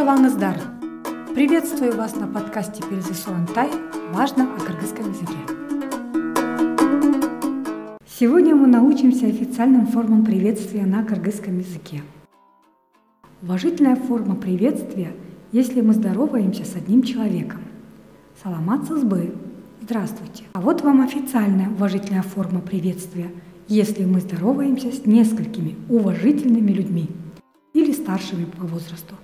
Арываңыздар! Приветствую вас на подкасте Перезы Суантай «Важно о кыргызском языке». Сегодня мы научимся официальным формам приветствия на кыргызском языке. Уважительная форма приветствия, если мы здороваемся с одним человеком. Саламат сызбы – здравствуйте. А вот вам официальная уважительная форма приветствия, если мы здороваемся с несколькими уважительными людьми или старшими по возрасту.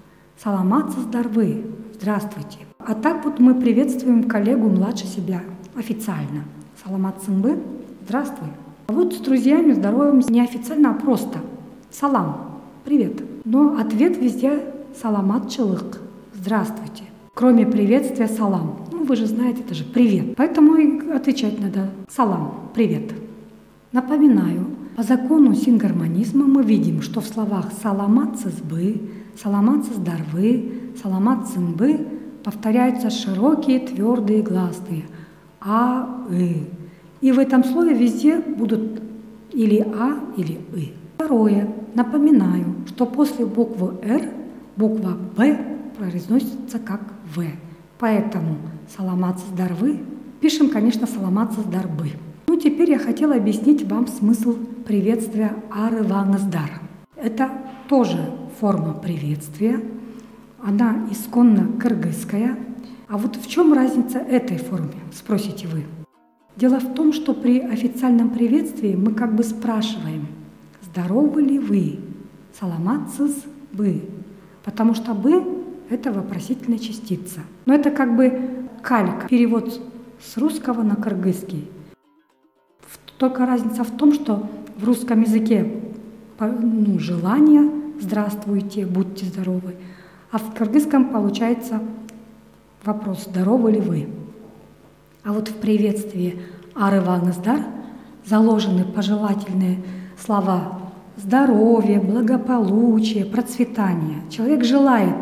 Саламат здоровы, здравствуйте. А так вот мы приветствуем коллегу младше себя официально. Саламат сынбы, здравствуй. А вот с друзьями здороваемся неофициально, а просто. Салам, привет. Но ответ везде саламат чылык, здравствуйте. Кроме приветствия салам. Ну, вы же знаете, это же привет. Поэтому и отвечать надо салам, привет. Напоминаю, по закону сингармонизма мы видим, что в словах «саламат сызбы», «саламат сыздарвы», «саламат сынбы» повторяются широкие твердые гласные «а», «ы». И в этом слове везде будут или «а», или «ы». Второе. Напоминаю, что после буквы «р» буква «б» произносится как «в». Поэтому «саламат сыздарвы» пишем, конечно, «саламат сыздарбы». Ну, теперь я хотела объяснить вам смысл приветствия Ары Ваназдар. Это тоже форма приветствия. Она исконно кыргызская. А вот в чем разница этой формы, спросите вы? Дело в том, что при официальном приветствии мы как бы спрашиваем, здоровы ли вы? Саламатсыз бы. Потому что бы – это вопросительная частица. Но это как бы кальк, перевод с русского на кыргызский. Только разница в том, что в русском языке ну, желание «здравствуйте», «будьте здоровы», а в кыргызском получается вопрос «здоровы ли вы?». А вот в приветствии «Арываныздар» заложены пожелательные слова здоровья, благополучия, процветания. Человек желает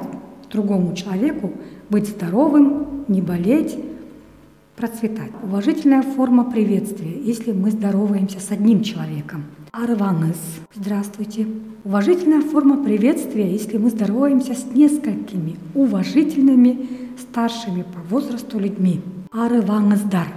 другому человеку быть здоровым, не болеть, процветать. Уважительная форма приветствия, если мы здороваемся с одним человеком. Арваныс. Здравствуйте. Уважительная форма приветствия, если мы здороваемся с несколькими уважительными старшими по возрасту людьми. Арываныздар.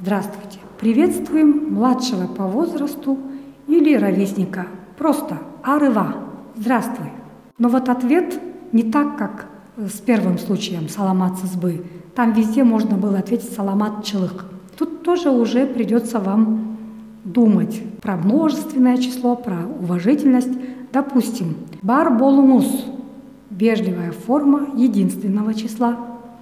Здравствуйте. Приветствуем младшего по возрасту или ровесника. Просто арыва. Здравствуй. Но вот ответ не так, как с первым случаем саламат сызбы. Там везде можно было ответить саламат чылык. Тут тоже уже придется вам думать про множественное число, про уважительность. Допустим, бар болумус – вежливая форма единственного числа.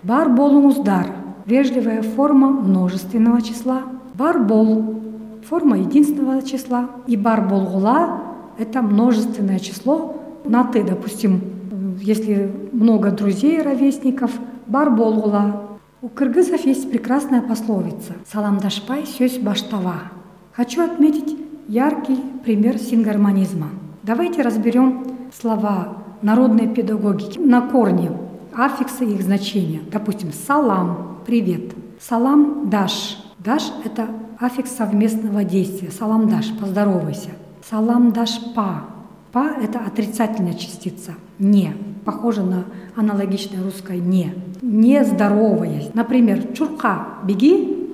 Бар болумус дар – вежливая форма множественного числа. Бар бол – форма единственного числа. И бар болгула – это множественное число на «ты», допустим, если много друзей, ровесников, бар болгула. У кыргызов есть прекрасная пословица «Саламдашпай сёсь баштава». Хочу отметить яркий пример сингармонизма. Давайте разберем слова народной педагогики на корне, аффиксы их значения. Допустим, салам – привет. Салам – даш. Даш – это аффикс совместного действия. Салам даш – поздоровайся. Салам даш па. Па – это отрицательная частица. Не похоже на аналогичное русское «не». Не здороваясь. Например, чурка – беги,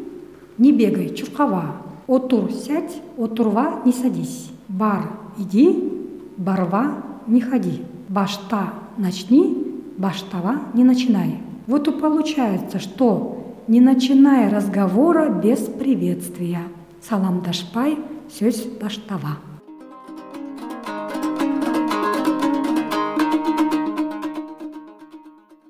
не бегай, чуркова. Отур – сядь, отурва – не садись. Бар – иди, барва – не ходи. Башта – начни, баштава – не начинай. Вот и получается, что не начиная разговора без приветствия. Салам дашпай, сёсь баштава.